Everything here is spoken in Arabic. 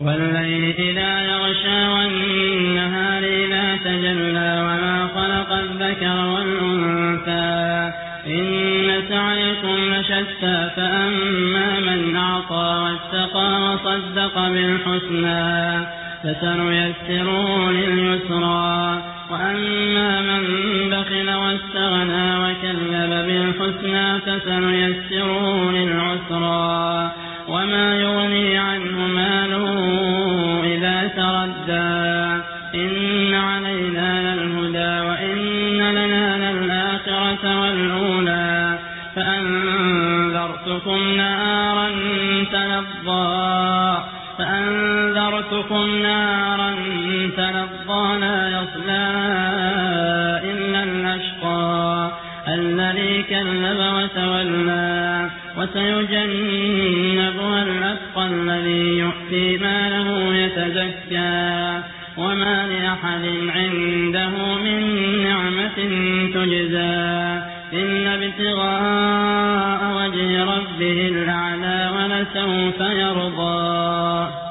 والليل إذا يغشى والنهار إذا تجلى وما خلق الذكر والأنثى إن سعيكم لشتى فأما من أعطى واتقى وصدق بالحسنى فسنيسره لليسرى وأما من بخل واستغنى وكذب بالحسنى فسنيسره للعسرى وما يغني عنه ماله تردى إن علينا للهدى وإن لنا للآخرة والأولى. فأنذرتكم نارا تلظى. فأنذرتكم نارا تلظى. لا يصلى. الذي كذب وتولى وسيجنبها الأتقى الذي يؤتي ماله يتزكى وما لأحد عنده من نعمة تجزى إلا ابتغاء وجه ربه الأعلى ولسوف يرضى